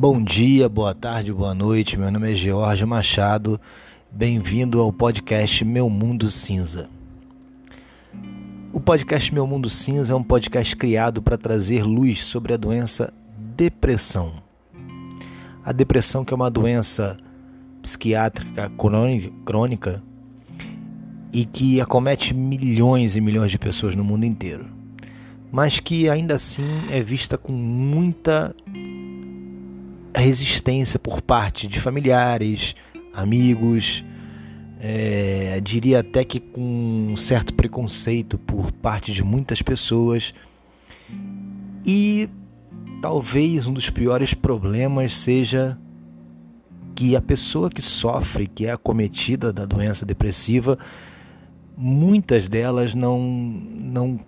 Bom dia, boa tarde, boa noite. Meu nome é George Machado. Bem-vindo ao podcast Meu Mundo Cinza. O podcast Meu Mundo Cinza é um podcast criado para trazer luz sobre a doença depressão. A depressão, que é uma doença psiquiátrica crônica e que acomete milhões e milhões de pessoas no mundo inteiro, mas que ainda assim é vista com muita resistência por parte de familiares, amigos, é, diria até que com um certo preconceito por parte de muitas pessoas. E talvez um dos piores problemas seja que a pessoa que sofre, que é acometida da doença depressiva, muitas delas não, não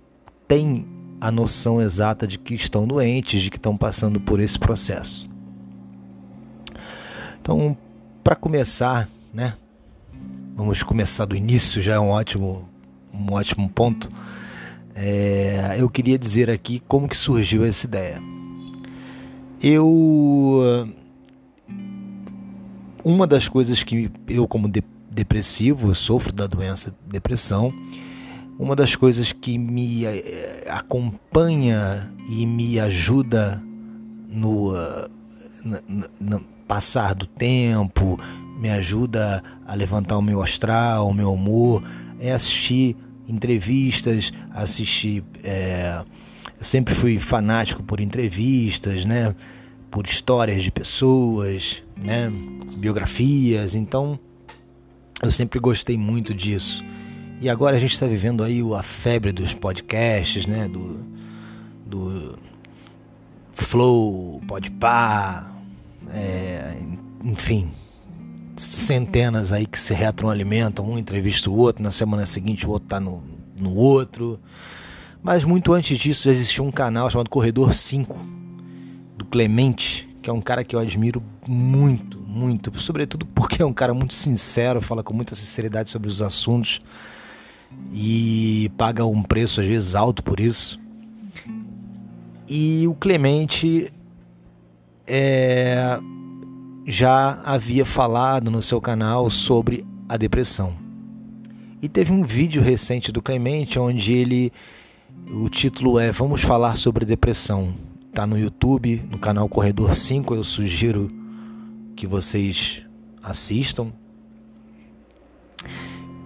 têm a noção exata de que estão doentes, de que estão passando por esse processo. Então, para começar, né? Vamos começar do início, já é um ótimo, um ótimo ponto. É, eu queria dizer aqui como que surgiu essa ideia. Eu uma das coisas que eu como de, depressivo sofro da doença depressão, uma das coisas que me eh, acompanha e me ajuda no, no passar do tempo, me ajuda a levantar o meu astral, o meu humor, é assistir entrevistas, assistir. É, eu sempre fui fanático por entrevistas, né? Por histórias de pessoas, né? Biografias, então eu sempre gostei muito disso. E agora a gente está vivendo aí a febre dos podcasts, né? Do, do Flow, Podpah, é, enfim, centenas aí que se retroalimentam, um entrevista o outro, na semana seguinte o outro está no, no outro. Mas muito antes disso já existia um canal chamado Corredor 5, do Clemente, que é um cara que eu admiro muito, muito, sobretudo porque é um cara muito sincero, fala com muita sinceridade sobre os assuntos e paga um preço às vezes alto por isso. E o Clemente é, já havia falado no seu canal sobre a depressão. E teve um vídeo recente do Clemente onde ele. O título é Vamos falar sobre depressão. Está no YouTube, no canal Corredor 5. Eu sugiro que vocês assistam.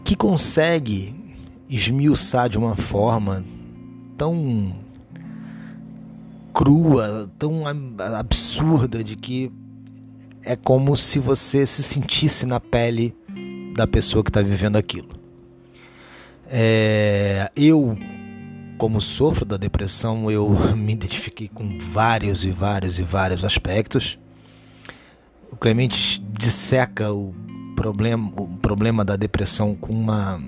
Que consegue esmiuçar de uma forma tão crua, tão absurda de que é como se você se sentisse na pele da pessoa que está vivendo aquilo. É, eu, como sofro da depressão, eu me identifiquei com vários e vários e vários aspectos. O Clemente disseca o problema, o problema da depressão com uma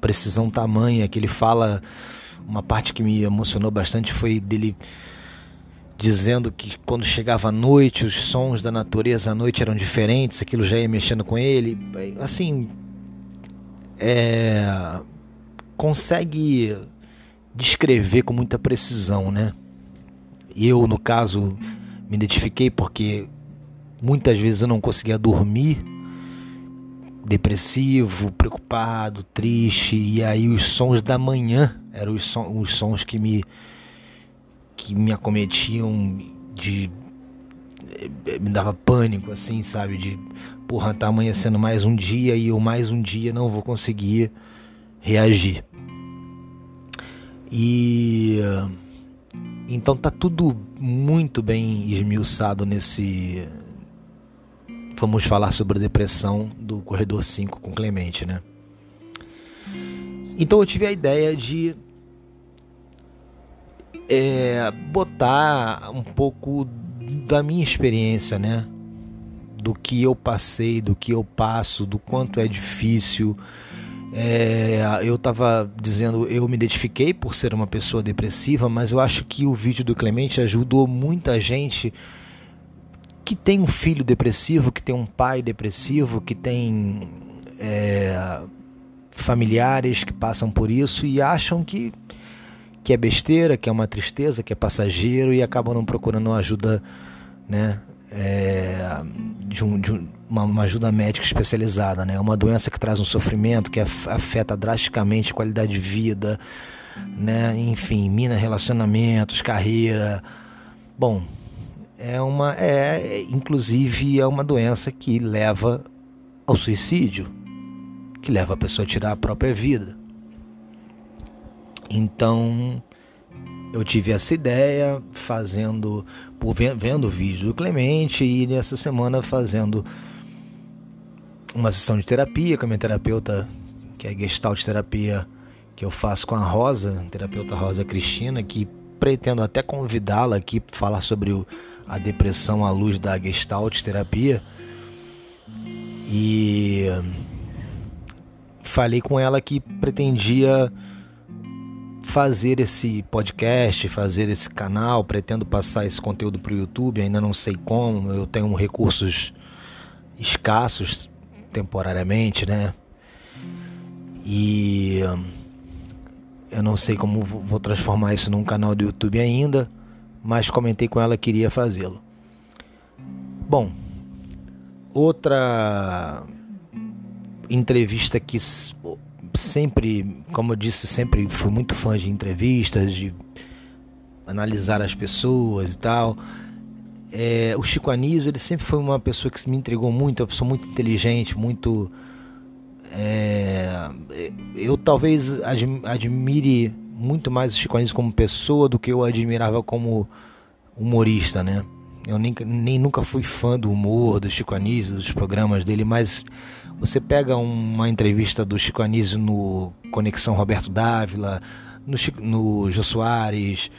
precisão tamanha que ele fala. Uma parte que me emocionou bastante foi dele dizendo que quando chegava a noite os sons da natureza à noite eram diferentes, aquilo já ia mexendo com ele. Assim, é, consegue descrever com muita precisão, né? Eu, no caso, me identifiquei porque muitas vezes eu não conseguia dormir, depressivo, preocupado, triste, e aí os sons da manhã eram os, sons, os sons que me que me acometiam de eh, me dava pânico assim, sabe, de porra, tá amanhecendo mais um dia e eu mais um dia não vou conseguir reagir. E então tá tudo muito bem esmiuçado nesse vamos falar sobre a depressão do corredor 5 com Clemente, né? Então eu tive a ideia de é, botar um pouco da minha experiência, né? Do que eu passei, do que eu passo, do quanto é difícil. É, eu estava dizendo, eu me identifiquei por ser uma pessoa depressiva, mas eu acho que o vídeo do Clemente ajudou muita gente que tem um filho depressivo, que tem um pai depressivo, que tem é, familiares que passam por isso e acham que que é besteira, que é uma tristeza, que é passageiro e acabam não procurando ajuda, né, é, de, um, de uma, uma, ajuda médica especializada, né? Uma doença que traz um sofrimento que afeta drasticamente a qualidade de vida, né? Enfim, mina relacionamentos, carreira. Bom, é uma, é, inclusive é uma doença que leva ao suicídio, que leva a pessoa a tirar a própria vida. Então, eu tive essa ideia fazendo, por vendo o vídeo do Clemente e nessa semana fazendo uma sessão de terapia com a minha terapeuta, que é Gestalt Terapia, que eu faço com a Rosa, a terapeuta Rosa Cristina, que pretendo até convidá-la aqui para falar sobre o, a depressão à luz da Gestalt Terapia. E falei com ela que pretendia fazer esse podcast, fazer esse canal, pretendo passar esse conteúdo para o YouTube, ainda não sei como, eu tenho recursos escassos temporariamente, né? E eu não sei como vou transformar isso num canal do YouTube ainda, mas comentei com ela que iria fazê-lo. Bom, outra entrevista que sempre, como eu disse, sempre fui muito fã de entrevistas, de analisar as pessoas e tal. É, o Chico Anísio, ele sempre foi uma pessoa que me entregou muito, uma pessoa muito inteligente, muito. É, eu talvez admire muito mais o Chico Anísio como pessoa do que eu admirava como humorista, né? Eu nem, nem nunca fui fã do humor do Chico Anísio, dos programas dele, mas você pega uma entrevista do Chico Anísio no Conexão Roberto Dávila, no, Chico, no Jô Soares,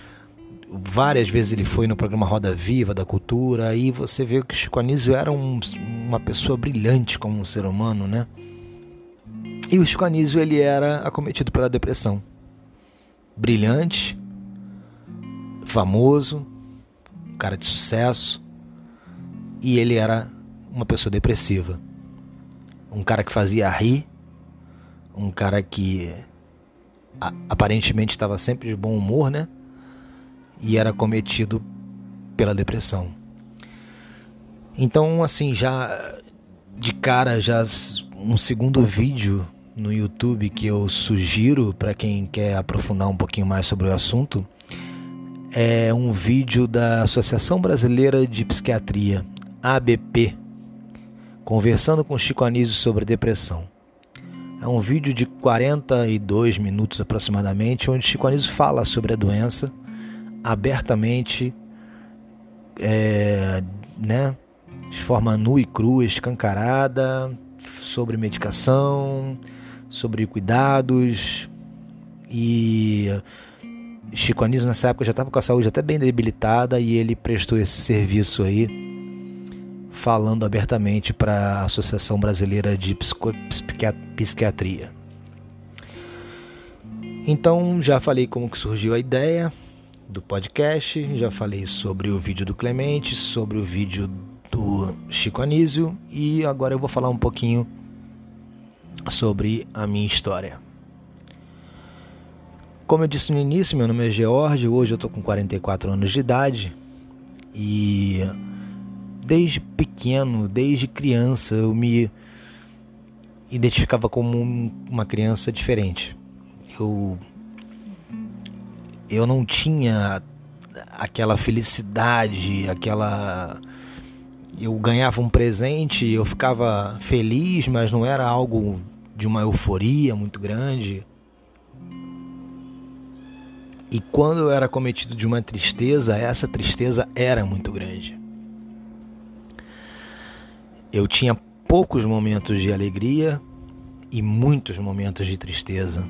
várias vezes ele foi no programa Roda Viva da Cultura, e você vê que o Chico Anísio era um, uma pessoa brilhante como um ser humano, né? E o Chico Anísio ele era acometido pela depressão. Brilhante, famoso, cara de sucesso, e ele era uma pessoa depressiva. Um cara que fazia rir, um cara que aparentemente estava sempre de bom humor, né? E era cometido pela depressão. Então, assim, já de cara, já um segundo vídeo no YouTube que eu sugiro para quem quer aprofundar um pouquinho mais sobre o assunto é um vídeo da Associação Brasileira de Psiquiatria, ABP, conversando com Chico Anísio sobre depressão. É um vídeo de 42 minutos aproximadamente, onde Chico Anísio fala sobre a doença abertamente, é, né, de forma nua e crua, escancarada, sobre medicação, sobre cuidados e Chico Anísio nessa época já estava com a saúde até bem debilitada e ele prestou esse serviço aí falando abertamente para a Associação Brasileira de Psiquiatria. Então, já falei como que surgiu a ideia do podcast, já falei sobre o vídeo do Clemente, sobre o vídeo do Chico Anísio e agora eu vou falar um pouquinho sobre a minha história. Como eu disse no início, meu nome é George, hoje eu estou com 44 anos de idade e desde pequeno, desde criança, eu me identificava como uma criança diferente. Eu eu não tinha aquela felicidade, aquela eu ganhava um presente, eu ficava feliz, mas não era algo de uma euforia muito grande. E quando eu era cometido de uma tristeza, essa tristeza era muito grande. Eu tinha poucos momentos de alegria e muitos momentos de tristeza.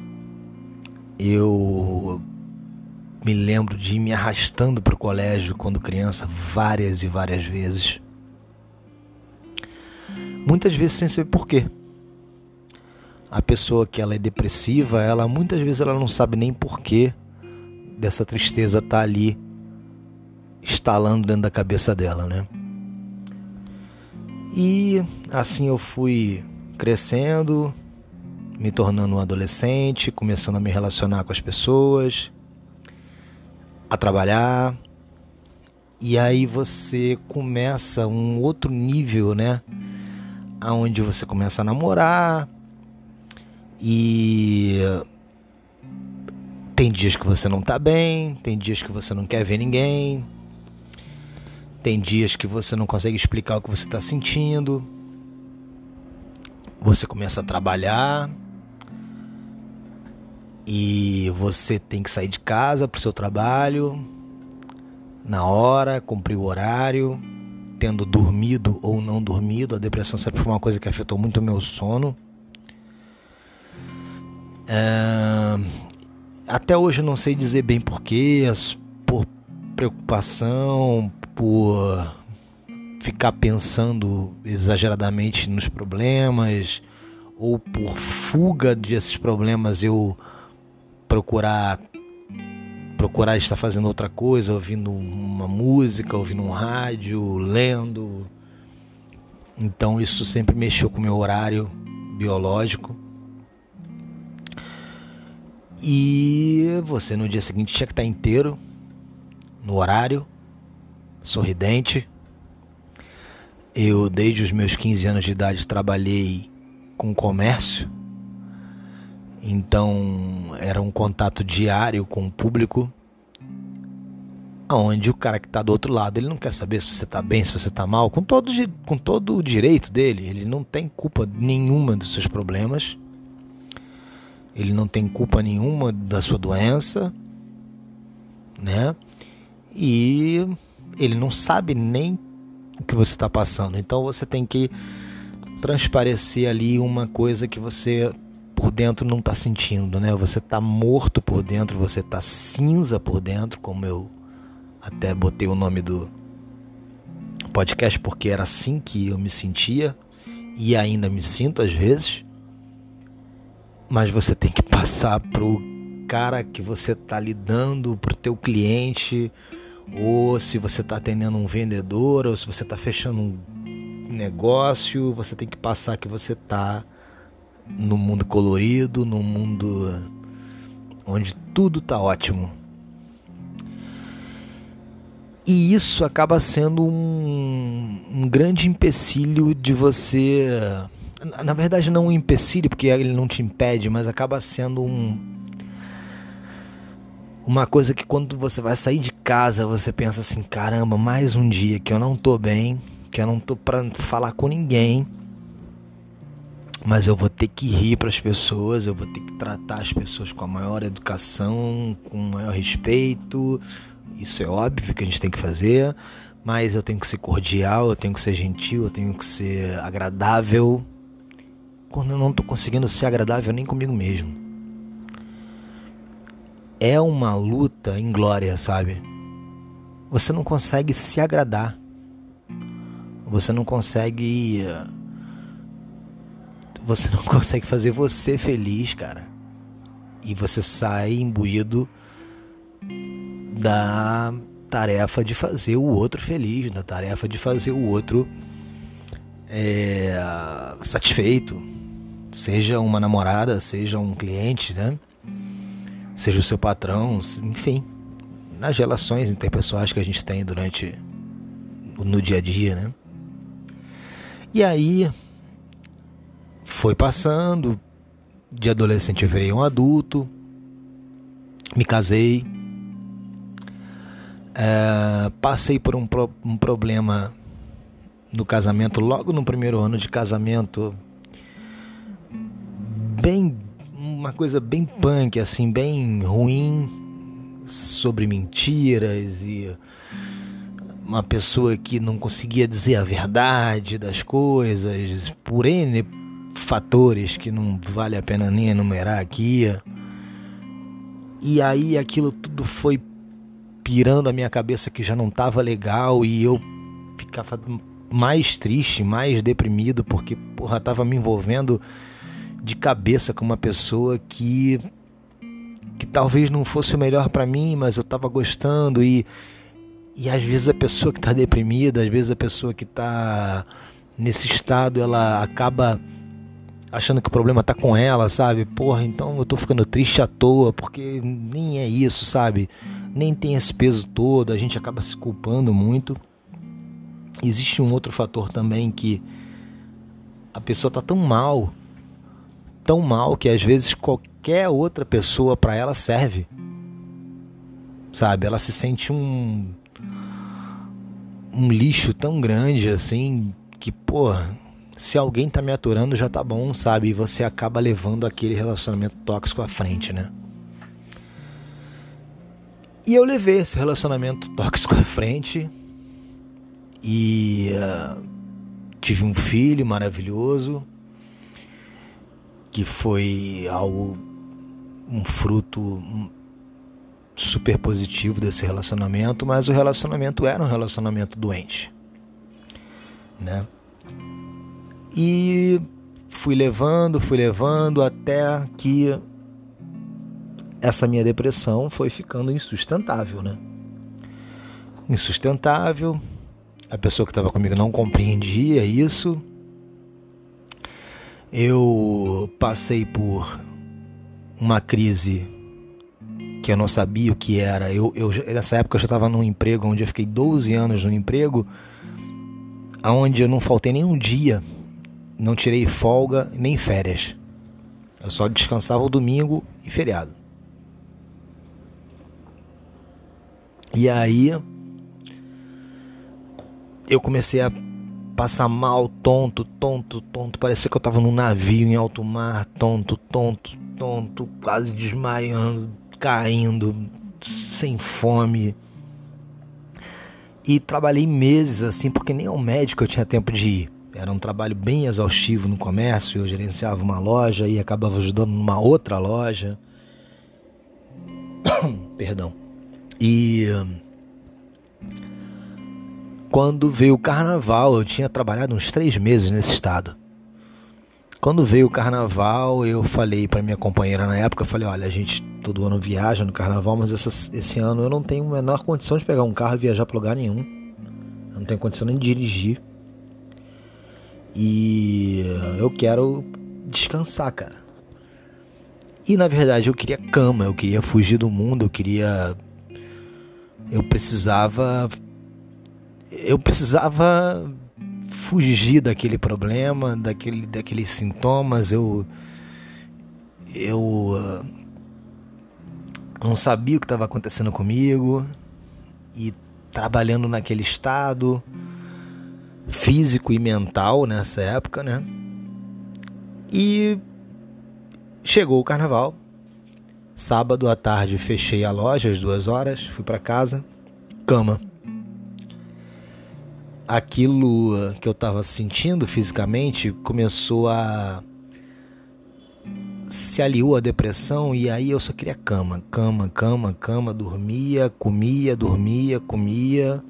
Eu me lembro de ir me arrastando para o colégio quando criança várias e várias vezes. Muitas vezes sem saber por quê. A pessoa que ela é depressiva, ela muitas vezes ela não sabe nem porquê dessa tristeza tá ali instalando dentro da cabeça dela, né? E assim eu fui crescendo, me tornando um adolescente, começando a me relacionar com as pessoas, a trabalhar E aí você começa um outro nível, né? Aonde você começa a namorar e tem dias que você não tá bem, tem dias que você não quer ver ninguém, tem dias que você não consegue explicar o que você está sentindo. Você começa a trabalhar e você tem que sair de casa para o seu trabalho na hora, cumprir o horário, tendo dormido ou não dormido. A depressão sempre foi uma coisa que afetou muito o meu sono. É... Até hoje eu não sei dizer bem porquê, por preocupação, por ficar pensando exageradamente nos problemas ou por fuga desses problemas eu procurar procurar estar fazendo outra coisa, ouvindo uma música, ouvindo um rádio, lendo. Então isso sempre mexeu com o meu horário biológico. E você no dia seguinte tinha que estar inteiro no horário sorridente. Eu, desde os meus 15 anos de idade, trabalhei com comércio, então era um contato diário com o público, onde o cara que está do outro lado ele não quer saber se você está bem, se você está mal, com todo, com todo o direito dele, ele não tem culpa nenhuma dos seus problemas, ele não tem culpa nenhuma da sua doença, né? E ele não sabe nem o que você está passando. Então você tem que transparecer ali uma coisa que você por dentro não está sentindo, né? Você está morto por dentro, você está cinza por dentro, como eu até botei o nome do podcast porque era assim que eu me sentia e ainda me sinto às vezes. Mas você tem que passar pro cara que você está lidando, pro teu cliente, ou se você está atendendo um vendedor, ou se você está fechando um negócio, você tem que passar que você está no mundo colorido, no mundo onde tudo está ótimo. E isso acaba sendo um, um grande empecilho de você. Na verdade, não um empecilho, porque ele não te impede, mas acaba sendo um, uma coisa que quando você vai sair de casa, você pensa assim: caramba, mais um dia que eu não tô bem, que eu não tô para falar com ninguém, mas eu vou ter que rir para as pessoas, eu vou ter que tratar as pessoas com a maior educação, com o maior respeito. Isso é óbvio que a gente tem que fazer, mas eu tenho que ser cordial, eu tenho que ser gentil, eu tenho que ser agradável. Quando eu não tô conseguindo ser agradável nem comigo mesmo é uma luta em glória, sabe? Você não consegue se agradar. Você não consegue. Você não consegue fazer você feliz, cara. E você sai imbuído da tarefa de fazer o outro feliz, da tarefa de fazer o outro é, satisfeito. Seja uma namorada, seja um cliente, né? seja o seu patrão, enfim, nas relações interpessoais que a gente tem durante no dia a dia, né? E aí foi passando, de adolescente eu virei um adulto, me casei, é, passei por um, pro, um problema no casamento, logo no primeiro ano de casamento, bem uma coisa bem punk, assim, bem ruim, sobre mentiras e uma pessoa que não conseguia dizer a verdade das coisas por N fatores que não vale a pena nem enumerar aqui. E aí aquilo tudo foi pirando a minha cabeça que já não estava legal e eu ficava mais triste, mais deprimido porque porra tava me envolvendo de cabeça com uma pessoa que que talvez não fosse o melhor para mim, mas eu estava gostando e e às vezes a pessoa que está deprimida, às vezes a pessoa que está nesse estado, ela acaba achando que o problema tá com ela, sabe? Porra, então eu tô ficando triste à toa, porque nem é isso, sabe? nem tem esse peso todo, a gente acaba se culpando muito. Existe um outro fator também que a pessoa tá tão mal, tão mal que às vezes qualquer outra pessoa para ela serve. Sabe? Ela se sente um um lixo tão grande assim que, pô, se alguém tá me aturando já tá bom, sabe? E você acaba levando aquele relacionamento tóxico à frente, né? E eu levei esse relacionamento tóxico à frente e uh, tive um filho maravilhoso que foi algo um fruto super positivo desse relacionamento, mas o relacionamento era um relacionamento doente, né? E fui levando, fui levando até que essa minha depressão foi ficando insustentável, né? Insustentável. A pessoa que estava comigo não compreendia isso. Eu passei por uma crise que eu não sabia o que era. Eu, eu nessa época eu já estava num emprego onde eu fiquei 12 anos no emprego, aonde eu não faltei nenhum dia, não tirei folga nem férias. Eu só descansava o domingo e feriado. E aí eu comecei a passar mal, tonto, tonto, tonto. Parecia que eu tava num navio em alto mar, tonto, tonto, tonto, quase desmaiando, caindo, sem fome. E trabalhei meses assim, porque nem ao médico eu tinha tempo de ir. Era um trabalho bem exaustivo no comércio. Eu gerenciava uma loja e acabava ajudando numa outra loja. Perdão. E quando veio o carnaval, eu tinha trabalhado uns três meses nesse estado. Quando veio o carnaval, eu falei para minha companheira na época, eu falei, olha, a gente todo ano viaja no carnaval, mas essa, esse ano eu não tenho a menor condição de pegar um carro e viajar para lugar nenhum. Eu não tenho condição nem de dirigir. E eu quero descansar, cara. E na verdade eu queria cama, eu queria fugir do mundo, eu queria eu precisava eu precisava fugir daquele problema, daquele daqueles sintomas, eu eu uh, não sabia o que estava acontecendo comigo e trabalhando naquele estado físico e mental nessa época, né? E chegou o carnaval, Sábado à tarde fechei a loja às duas horas, fui para casa, cama. Aquilo que eu estava sentindo fisicamente começou a se aliou à depressão e aí eu só queria cama, cama, cama, cama, dormia, comia, dormia, comia.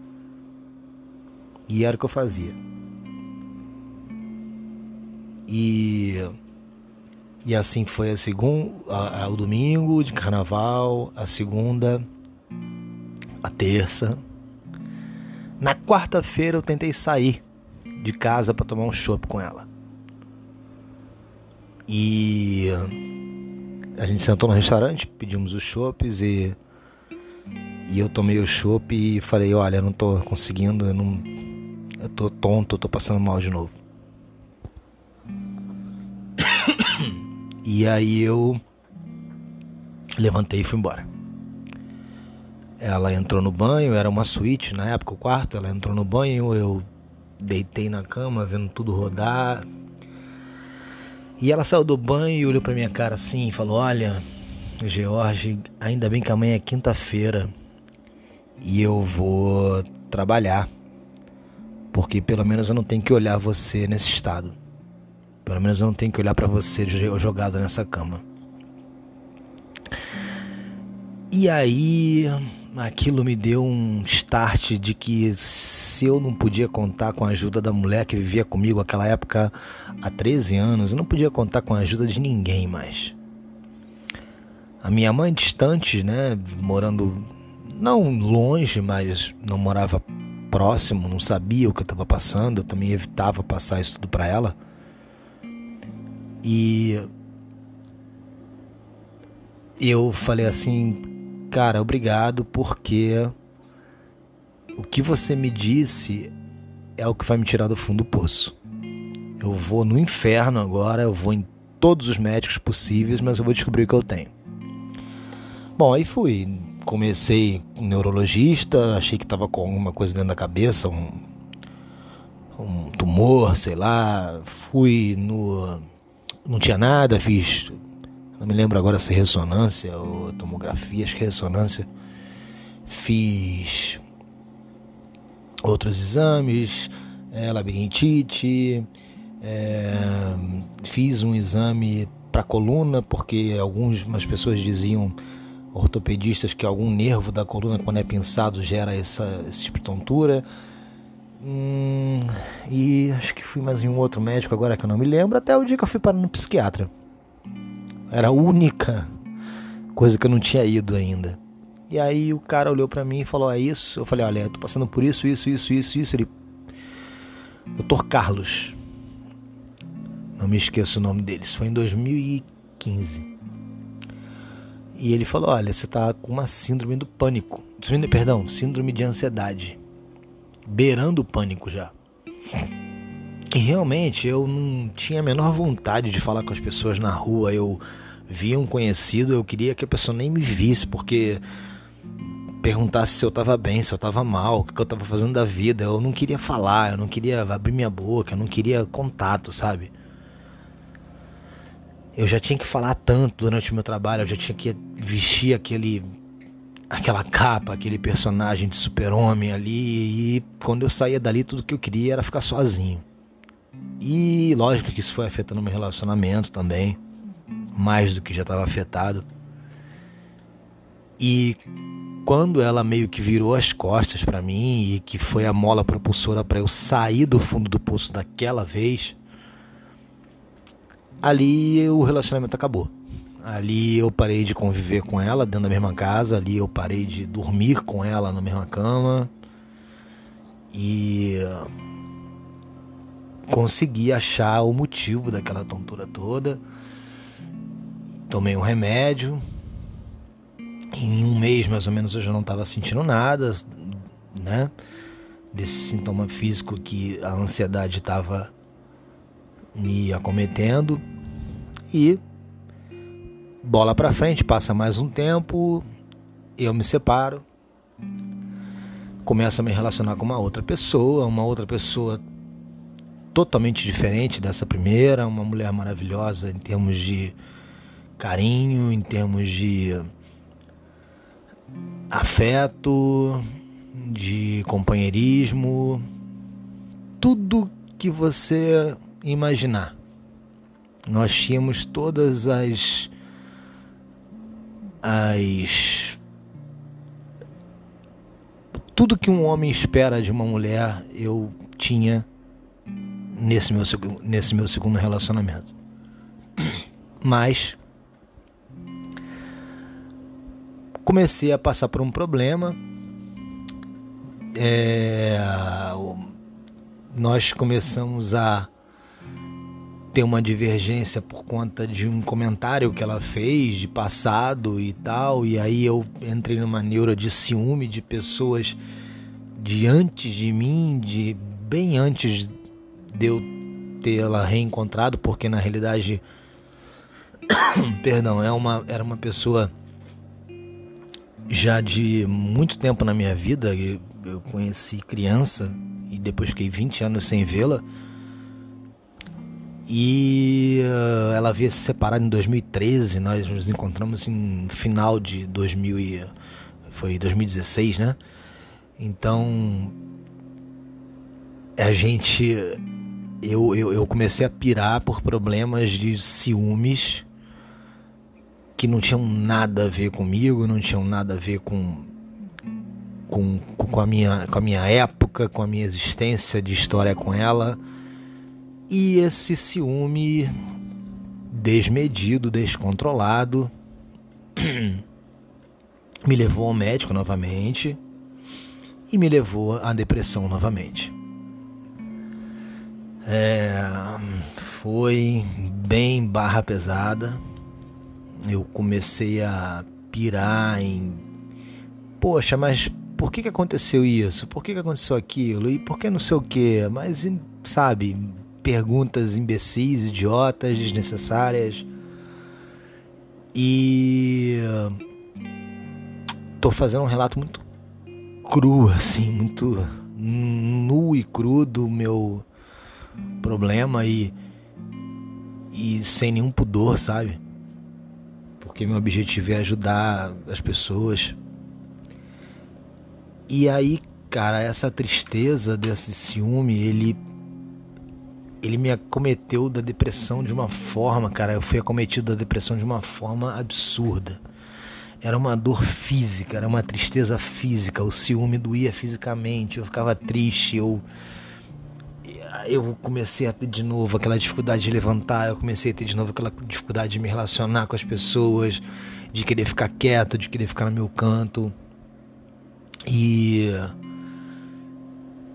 E era o que eu fazia. E e assim foi a segunda, a, a, o domingo de carnaval, a segunda, a terça. Na quarta-feira eu tentei sair de casa para tomar um chopp com ela. E a gente sentou no restaurante, pedimos os chopps e e eu tomei o chopp e falei, olha, eu não tô conseguindo, eu não eu tô tonto, eu tô passando mal de novo. E aí eu levantei e fui embora. Ela entrou no banho, era uma suíte na época, o quarto. Ela entrou no banho, eu deitei na cama, vendo tudo rodar. E ela saiu do banho e olhou pra minha cara assim e falou: Olha, George, ainda bem que amanhã é quinta-feira e eu vou trabalhar. Porque pelo menos eu não tenho que olhar você nesse estado. Pelo menos eu não tenho que olhar para você jogado nessa cama. E aí, aquilo me deu um start de que se eu não podia contar com a ajuda da mulher que vivia comigo naquela época há 13 anos, eu não podia contar com a ajuda de ninguém mais. A minha mãe distante, né, morando não longe, mas não morava próximo, não sabia o que eu estava passando, eu também evitava passar isso tudo para ela. E eu falei assim, cara, obrigado porque o que você me disse é o que vai me tirar do fundo do poço. Eu vou no inferno agora, eu vou em todos os médicos possíveis, mas eu vou descobrir o que eu tenho. Bom, aí fui. Comecei neurologista, achei que estava com alguma coisa dentro da cabeça, um, um tumor, sei lá. Fui no. Não tinha nada, fiz. Não me lembro agora se ressonância ou tomografia, acho que é ressonância. Fiz outros exames, é, labirintite, é, fiz um exame para coluna, porque algumas pessoas diziam, ortopedistas, que algum nervo da coluna, quando é pinçado, gera essa, tipo de tontura. Hum, e acho que fui mais em um outro médico agora que eu não me lembro, até o dia que eu fui para no psiquiatra. Era a única coisa que eu não tinha ido ainda. E aí o cara olhou para mim e falou: "É isso?". Eu falei: "Olha, eu tô passando por isso, isso, isso, isso, isso". Ele Dr. Carlos. Não me esqueço o nome deles. Foi em 2015. E ele falou: "Olha, você tá com uma síndrome do pânico. Perdão, síndrome de ansiedade. Beirando o pânico já". E realmente eu não tinha a menor vontade de falar com as pessoas na rua. Eu via um conhecido, eu queria que a pessoa nem me visse, porque perguntasse se eu estava bem, se eu estava mal, o que eu estava fazendo da vida. Eu não queria falar, eu não queria abrir minha boca, eu não queria contato, sabe? Eu já tinha que falar tanto durante o meu trabalho, eu já tinha que vestir aquele aquela capa, aquele personagem de super-homem ali, e quando eu saía dali tudo que eu queria era ficar sozinho. E lógico que isso foi afetando meu relacionamento também, mais do que já estava afetado. E quando ela meio que virou as costas para mim e que foi a mola propulsora para eu sair do fundo do poço daquela vez, ali o relacionamento acabou. Ali eu parei de conviver com ela dentro da mesma casa, ali eu parei de dormir com ela na mesma cama e consegui achar o motivo daquela tontura toda. Tomei um remédio, em um mês mais ou menos eu já não estava sentindo nada, né? Desse sintoma físico que a ansiedade estava me acometendo. E bola para frente, passa mais um tempo, eu me separo, começo a me relacionar com uma outra pessoa, uma outra pessoa totalmente diferente dessa primeira, uma mulher maravilhosa em termos de carinho, em termos de afeto, de companheirismo, tudo que você imaginar. Nós tínhamos todas as as tudo que um homem espera de uma mulher, eu tinha nesse meu nesse meu segundo relacionamento. Mas comecei a passar por um problema. É, nós começamos a ter uma divergência por conta de um comentário que ela fez de passado e tal, e aí eu entrei numa neura de ciúme de pessoas de antes de mim, de bem antes de eu tê-la reencontrado, porque na realidade, perdão, é uma, era uma pessoa já de muito tempo na minha vida, eu conheci criança e depois fiquei 20 anos sem vê-la. E uh, ela havia se separado em 2013, nós nos encontramos em final de 2000 e, foi 2016, né? Então a gente eu, eu, eu comecei a pirar por problemas de ciúmes que não tinham nada a ver comigo, não tinham nada a ver com, com, com, a, minha, com a minha época, com a minha existência de história com ela. E esse ciúme desmedido, descontrolado, me levou ao médico novamente e me levou à depressão novamente. É, foi bem barra pesada eu comecei a pirar em poxa, mas por que, que aconteceu isso? Por que, que aconteceu aquilo? E por que não sei o que? Mas, sabe, perguntas imbecis, idiotas, desnecessárias. E tô fazendo um relato muito cru, assim, muito nu e cru do meu problema e, e sem nenhum pudor, sabe? Porque meu objetivo é ajudar as pessoas. E aí, cara, essa tristeza desse ciúme, ele ele me acometeu da depressão de uma forma, cara, eu fui acometido da depressão de uma forma absurda. Era uma dor física, era uma tristeza física, o ciúme doía fisicamente, eu ficava triste, eu eu comecei a ter de novo aquela dificuldade de levantar, eu comecei a ter de novo aquela dificuldade de me relacionar com as pessoas, de querer ficar quieto, de querer ficar no meu canto. E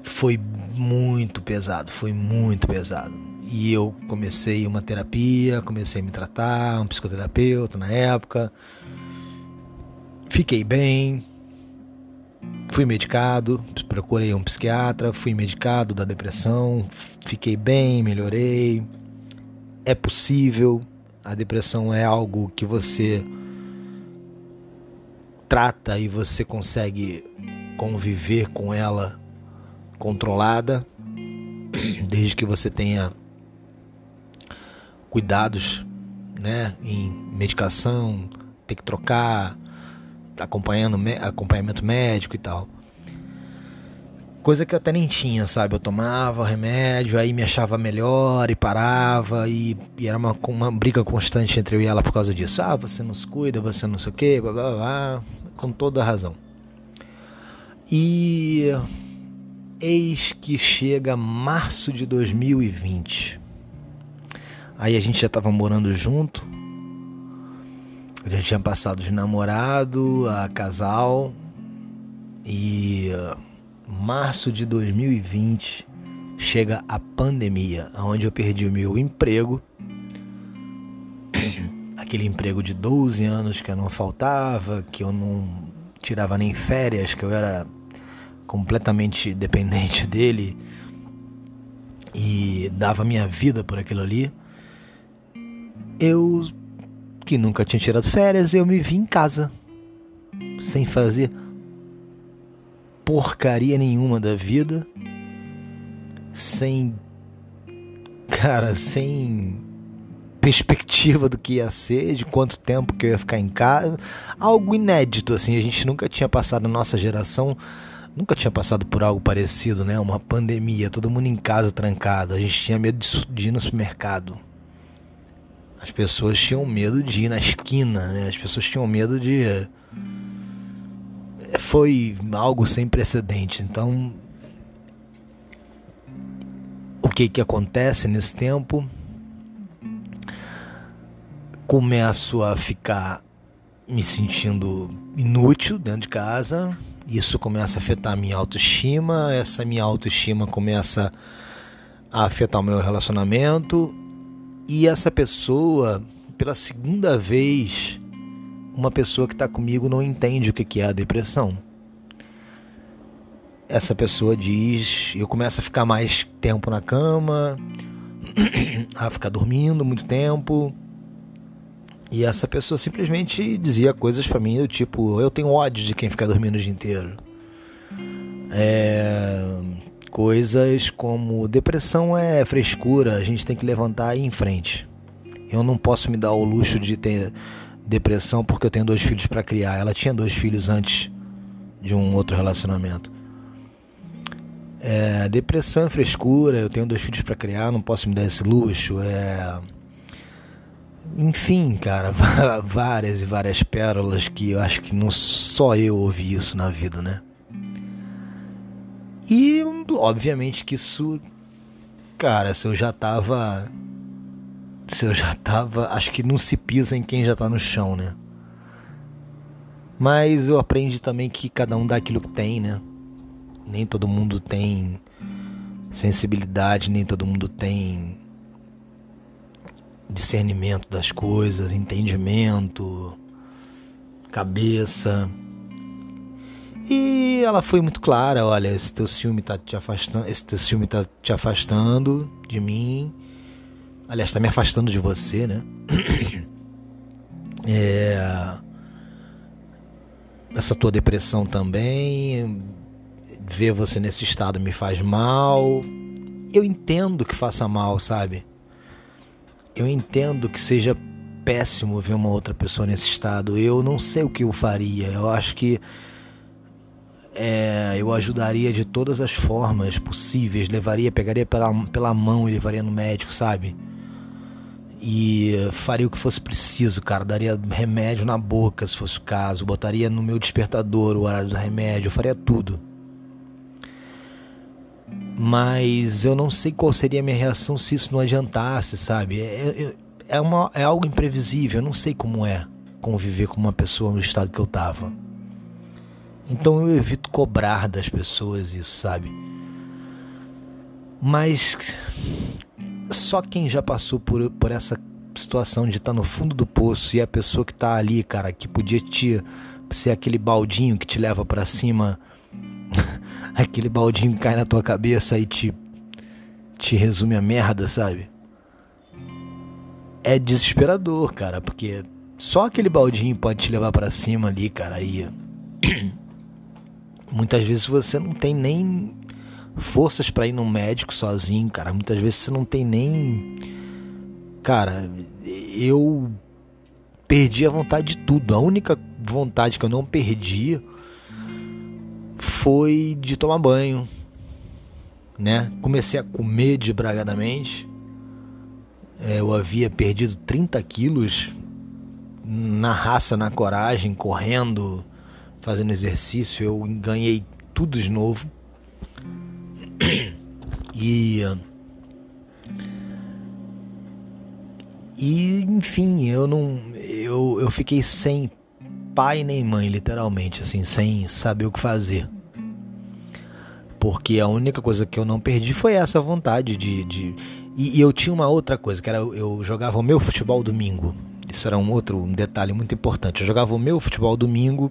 foi muito pesado, foi muito pesado. E eu comecei uma terapia, comecei a me tratar, um psicoterapeuta na época. Fiquei bem, fui medicado, procurei um psiquiatra, fui medicado da depressão, fiquei bem, melhorei. É possível, a depressão é algo que você trata e você consegue conviver com ela controlada, desde que você tenha cuidados, né, em medicação, ter que trocar, acompanhando acompanhamento médico e tal. Coisa que eu até nem tinha, sabe? Eu tomava remédio, aí me achava melhor e parava, e, e era uma, uma briga constante entre eu e ela por causa disso. Ah, você não se cuida, você não sei o quê, blá blá blá, com toda a razão. E eis que chega março de 2020. Aí a gente já estava morando junto, a gente tinha passado de namorado a casal e março de 2020 chega a pandemia, onde eu perdi o meu emprego, aquele emprego de 12 anos que eu não faltava, que eu não tirava nem férias, que eu era completamente dependente dele e dava minha vida por aquilo ali. Eu, que nunca tinha tirado férias, eu me vi em casa, sem fazer porcaria nenhuma da vida, sem. Cara, sem perspectiva do que ia ser, de quanto tempo que eu ia ficar em casa. Algo inédito, assim, a gente nunca tinha passado, nossa geração, nunca tinha passado por algo parecido, né? Uma pandemia, todo mundo em casa trancado, a gente tinha medo de ir no supermercado. As pessoas tinham medo de ir na esquina, né? As pessoas tinham medo de foi algo sem precedente. Então, o que que acontece nesse tempo? Começo a ficar me sentindo inútil dentro de casa. Isso começa a afetar a minha autoestima. Essa minha autoestima começa a afetar o meu relacionamento. E essa pessoa, pela segunda vez, uma pessoa que está comigo não entende o que é a depressão. Essa pessoa diz, eu começo a ficar mais tempo na cama, a ficar dormindo muito tempo. E essa pessoa simplesmente dizia coisas para mim do tipo, eu tenho ódio de quem fica dormindo o dia inteiro. É, coisas como depressão é frescura, a gente tem que levantar e ir em frente. Eu não posso me dar o luxo de ter depressão porque eu tenho dois filhos para criar. Ela tinha dois filhos antes de um outro relacionamento. É, depressão é frescura, eu tenho dois filhos para criar, não posso me dar esse luxo. É... Enfim, cara, várias e várias pérolas que eu acho que não só eu ouvi isso na vida, né? E obviamente que isso, cara, se eu já tava se eu já tava. Acho que não se pisa em quem já tá no chão, né? Mas eu aprendi também que cada um dá aquilo que tem, né? Nem todo mundo tem sensibilidade, nem todo mundo tem discernimento das coisas, entendimento, cabeça. E ela foi muito clara, olha, esse teu ciúme tá te afastando, esse teu ciúme tá te afastando de mim. Aliás, está me afastando de você, né? É, essa tua depressão também, ver você nesse estado me faz mal. Eu entendo que faça mal, sabe? Eu entendo que seja péssimo ver uma outra pessoa nesse estado. Eu não sei o que eu faria. Eu acho que é, eu ajudaria de todas as formas possíveis, levaria, pegaria pela, pela mão e levaria no médico, sabe? E faria o que fosse preciso, cara. Daria remédio na boca, se fosse o caso. Botaria no meu despertador o horário do remédio, eu faria tudo. Mas eu não sei qual seria a minha reação se isso não adiantasse, sabe? É, é, é, uma, é algo imprevisível, eu não sei como é conviver com uma pessoa no estado que eu tava. Então eu evito cobrar das pessoas isso, sabe? Mas só quem já passou por, por essa situação de estar tá no fundo do poço e a pessoa que está ali, cara, que podia te ser aquele baldinho que te leva para cima, aquele baldinho que cai na tua cabeça e te te resume a merda, sabe? É desesperador, cara, porque só aquele baldinho pode te levar para cima ali, cara, aí Muitas vezes você não tem nem forças para ir no médico sozinho, cara. Muitas vezes você não tem nem. Cara, eu perdi a vontade de tudo. A única vontade que eu não perdi foi de tomar banho, né? Comecei a comer desbragadamente. É, eu havia perdido 30 quilos na raça, na coragem, correndo, fazendo exercício, eu ganhei tudo de novo. E e enfim, eu não eu, eu fiquei sem pai nem mãe, literalmente, assim, sem saber o que fazer. Porque a única coisa que eu não perdi foi essa vontade de. de... E, e eu tinha uma outra coisa, que era eu jogava o meu futebol domingo. Isso era um outro um detalhe muito importante. Eu jogava o meu futebol domingo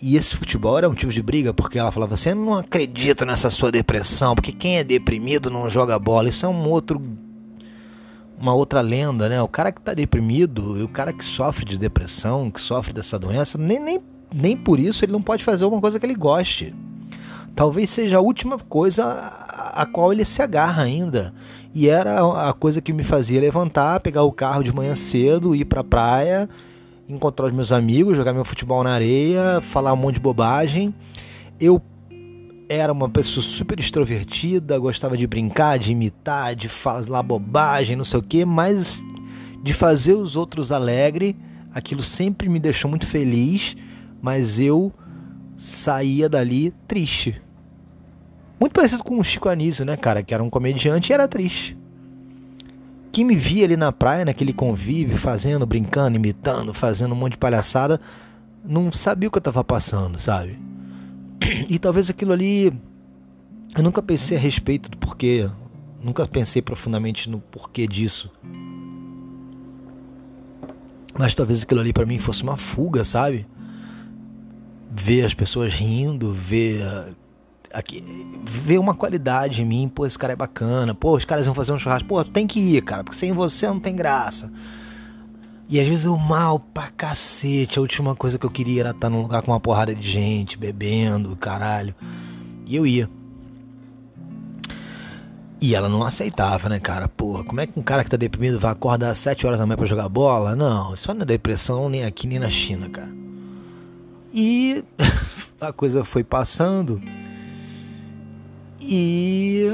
e esse futebol era motivo de briga, porque ela falava assim: Eu não acredito nessa sua depressão, porque quem é deprimido não joga bola. Isso é um outro. Uma outra lenda, né? O cara que está deprimido, o cara que sofre de depressão, que sofre dessa doença, nem, nem, nem por isso ele não pode fazer alguma coisa que ele goste. Talvez seja a última coisa a, qual ele se agarra ainda. E era a coisa que me fazia levantar, pegar o carro de manhã cedo, ir para a praia encontrar os meus amigos, jogar meu futebol na areia, falar um monte de bobagem. Eu era uma pessoa super extrovertida, gostava de brincar, de imitar, de falar bobagem, não sei o que, mas de fazer os outros alegre, aquilo sempre me deixou muito feliz, mas eu saía dali triste. Muito parecido com o Chico Anísio, né, cara, que era um comediante e era triste. Quem me via ali na praia, naquele convívio, fazendo, brincando, imitando, fazendo um monte de palhaçada, não sabia o que eu estava passando, sabe? E talvez aquilo ali. Eu nunca pensei a respeito do porquê. Nunca pensei profundamente no porquê disso. Mas talvez aquilo ali para mim fosse uma fuga, sabe? Ver as pessoas rindo, ver aqui, ver uma qualidade em mim, pô, esse cara é bacana, pô, os caras vão fazer um churrasco, pô, tem que ir, cara, porque sem você não tem graça. E às vezes eu mal pra cacete, a última coisa que eu queria era estar num lugar com uma porrada de gente, bebendo, caralho. E eu ia. E ela não aceitava, né, cara? Porra, como é que um cara que tá deprimido vai acordar às 7 horas da manhã pra jogar bola? Não, isso não é depressão nem aqui nem na China, cara. E a coisa foi passando. E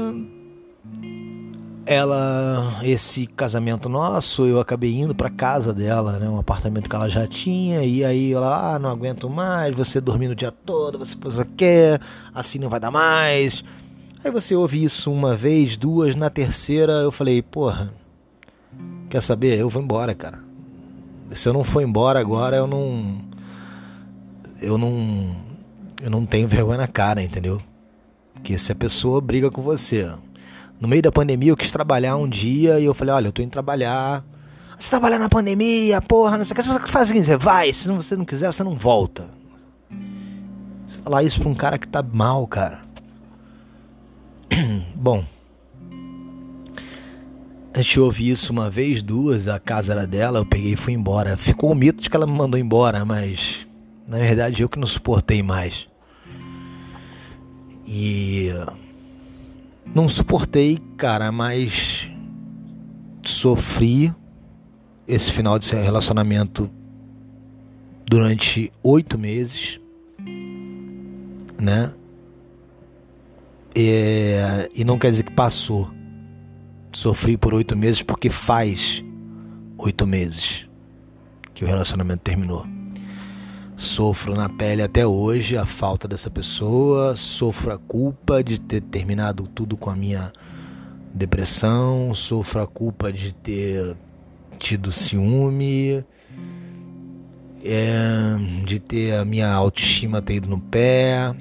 ela esse casamento nosso, eu acabei indo para casa dela, né, um apartamento que ela já tinha, e aí ela, ah, não aguento mais, você dormindo o dia todo, você você quer, assim não vai dar mais. Aí você ouve isso uma vez, duas, na terceira eu falei, porra, quer saber? Eu vou embora, cara. Se eu não for embora agora, eu não eu não eu não tenho vergonha na cara, entendeu? Que se a pessoa briga com você. No meio da pandemia eu quis trabalhar um dia e eu falei, olha, eu tô indo trabalhar. Você trabalha na pandemia, porra, não sei o que. Se você faz o seguinte, você vai. Se você não quiser, você não volta. Falar isso pra um cara que tá mal, cara. Bom, a gente ouve isso uma vez, duas, a casa era dela, eu peguei e fui embora. Ficou o mito de que ela me mandou embora, mas na verdade eu que não suportei mais. E não suportei, cara, mas sofri esse final de relacionamento durante oito meses, né? E, e não quer dizer que passou. Sofri por oito meses porque faz oito meses que o relacionamento terminou. Sofro na pele até hoje a falta dessa pessoa, sofro a culpa de ter terminado tudo com a minha depressão, sofro a culpa de ter tido ciúme, é, de ter a minha autoestima ter ido no pé,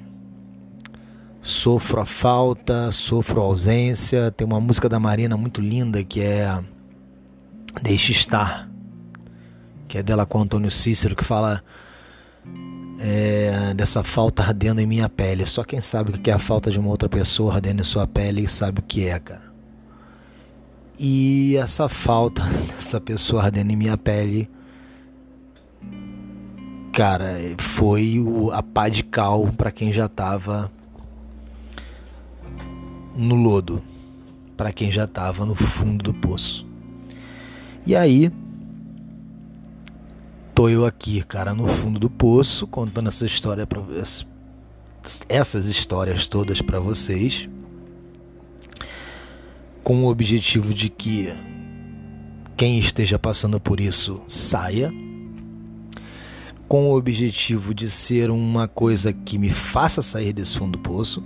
sofro a falta, sofro a ausência. Tem uma música da Marina muito linda que é Deixe Estar, que é dela com Antônio Cícero, que fala é, dessa falta ardendo em minha pele. Só quem sabe o que é a falta de uma outra pessoa ardendo em sua pele sabe o que é, cara. E essa falta dessa pessoa ardendo em minha pele, cara, foi o, a pá de cal para quem já tava no lodo, para quem já tava no fundo do poço. E aí, tô eu aqui, cara, no fundo do poço, contando essa história para essas histórias todas para vocês com o objetivo de que quem esteja passando por isso saia, com o objetivo de ser uma coisa que me faça sair desse fundo do poço.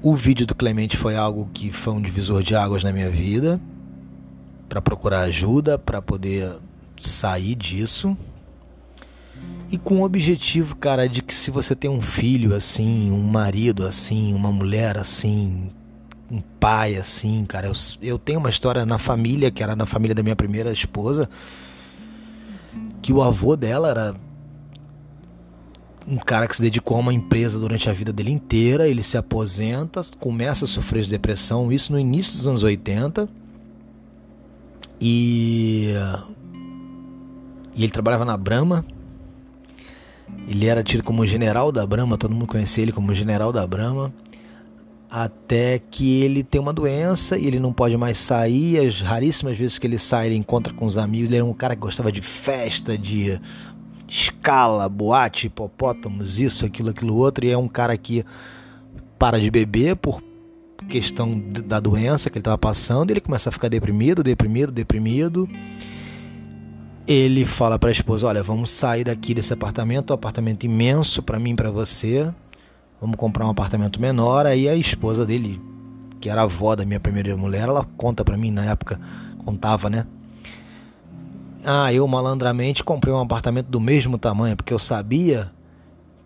O vídeo do Clemente foi algo que foi um divisor de águas na minha vida, para procurar ajuda, para poder sair disso. E com o objetivo, cara, de que se você tem um filho assim, um marido assim, uma mulher assim, um pai assim, cara. Eu, eu tenho uma história na família, que era na família da minha primeira esposa, que o avô dela era um cara que se dedicou a uma empresa durante a vida dele inteira, ele se aposenta, começa a sofrer de depressão, isso no início dos anos 80. E, e ele trabalhava na Brahma. Ele era tido como general da Brahma, todo mundo conhecia ele como general da Brahma até que ele tem uma doença e ele não pode mais sair. As raríssimas vezes que ele sai, ele encontra com os amigos. Ele era um cara que gostava de festa, de escala, boate, hipopótamos, isso, aquilo, aquilo outro. E é um cara que para de beber por questão da doença que ele estava passando. Ele começa a ficar deprimido, deprimido, deprimido. Ele fala para a esposa: Olha, vamos sair daqui desse apartamento, um apartamento imenso para mim e para você vamos comprar um apartamento menor. Aí a esposa dele, que era avó da minha primeira mulher, ela conta para mim na época, contava, né? Ah, eu malandramente comprei um apartamento do mesmo tamanho, porque eu sabia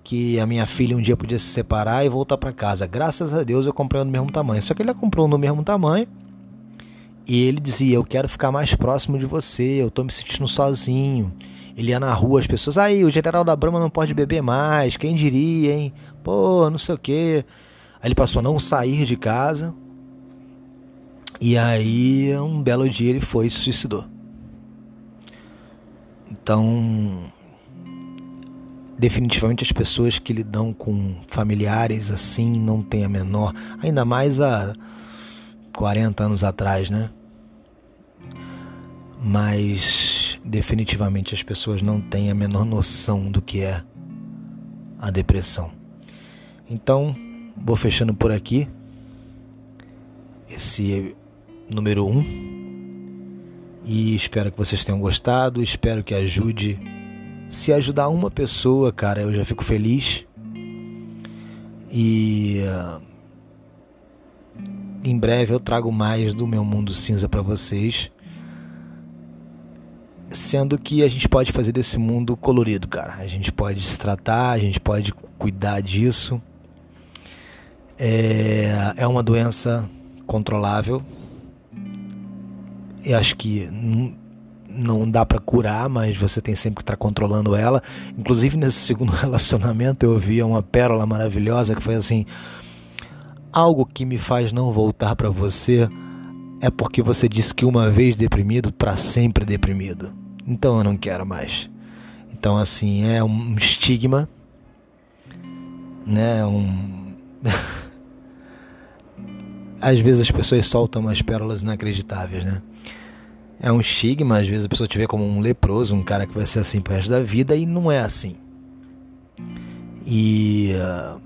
que a minha filha um dia podia se separar e voltar para casa. Graças a Deus eu comprei um do mesmo tamanho. Só que ele comprou um do mesmo tamanho e ele dizia: Eu quero ficar mais próximo de você, eu tô me sentindo sozinho. Ele ia na rua, as pessoas, aí, o general da Brama não pode beber mais, quem diria, hein? Pô, não sei o quê. Aí ele passou a não sair de casa. E aí, um belo dia, ele foi e se suicidou. Então, definitivamente as pessoas que lidam com familiares assim não têm a menor, ainda mais há 40 anos atrás, né? Mas definitivamente as pessoas não têm a menor noção do que é a depressão. Então, vou fechando por aqui esse número 1 um, e espero que vocês tenham gostado, espero que ajude. Se ajudar uma pessoa, cara, eu já fico feliz. E em breve eu trago mais do meu mundo cinza para vocês sendo que a gente pode fazer desse mundo colorido, cara. A gente pode se tratar, a gente pode cuidar disso. É, é uma doença controlável. E acho que não dá para curar, mas você tem sempre que estar tá controlando ela. Inclusive nesse segundo relacionamento eu ouvi uma pérola maravilhosa que foi assim: algo que me faz não voltar para você é porque você disse que uma vez deprimido, para sempre deprimido. Então eu não quero mais. Então assim, é um estigma, né? Um Às vezes as pessoas soltam umas pérolas inacreditáveis, né? é um estigma, às vezes a pessoa te vê como um leproso, um cara que vai ser assim pro resto da vida, e não é assim. E uh,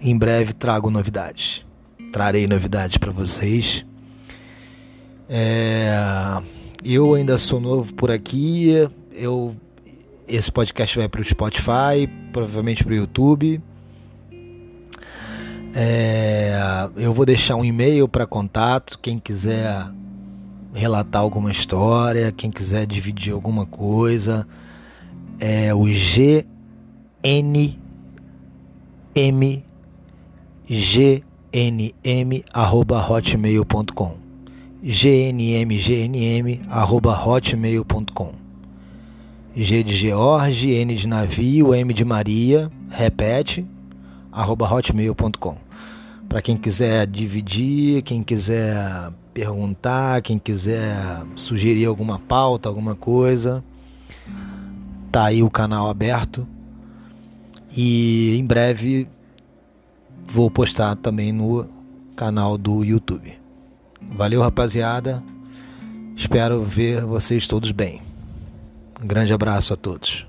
em breve trago novidades. Trarei novidades para vocês. É, eu ainda sou novo por aqui. Eu, esse podcast vai para o Spotify, provavelmente para o YouTube. É, eu vou deixar um e-mail para contato. Quem quiser relatar alguma história, quem quiser dividir alguma coisa, é o GNM gnm arroba hotmail.com gnmgnm arroba hotmail.com G de George, N de navio, M de Maria, repete, arroba hotmail.com para quem quiser dividir, quem quiser perguntar, quem quiser sugerir alguma pauta, alguma coisa, tá aí o canal aberto. E em breve vou postar também no canal do YouTube. Valeu, rapaziada. Espero ver vocês todos bem. Um grande abraço a todos.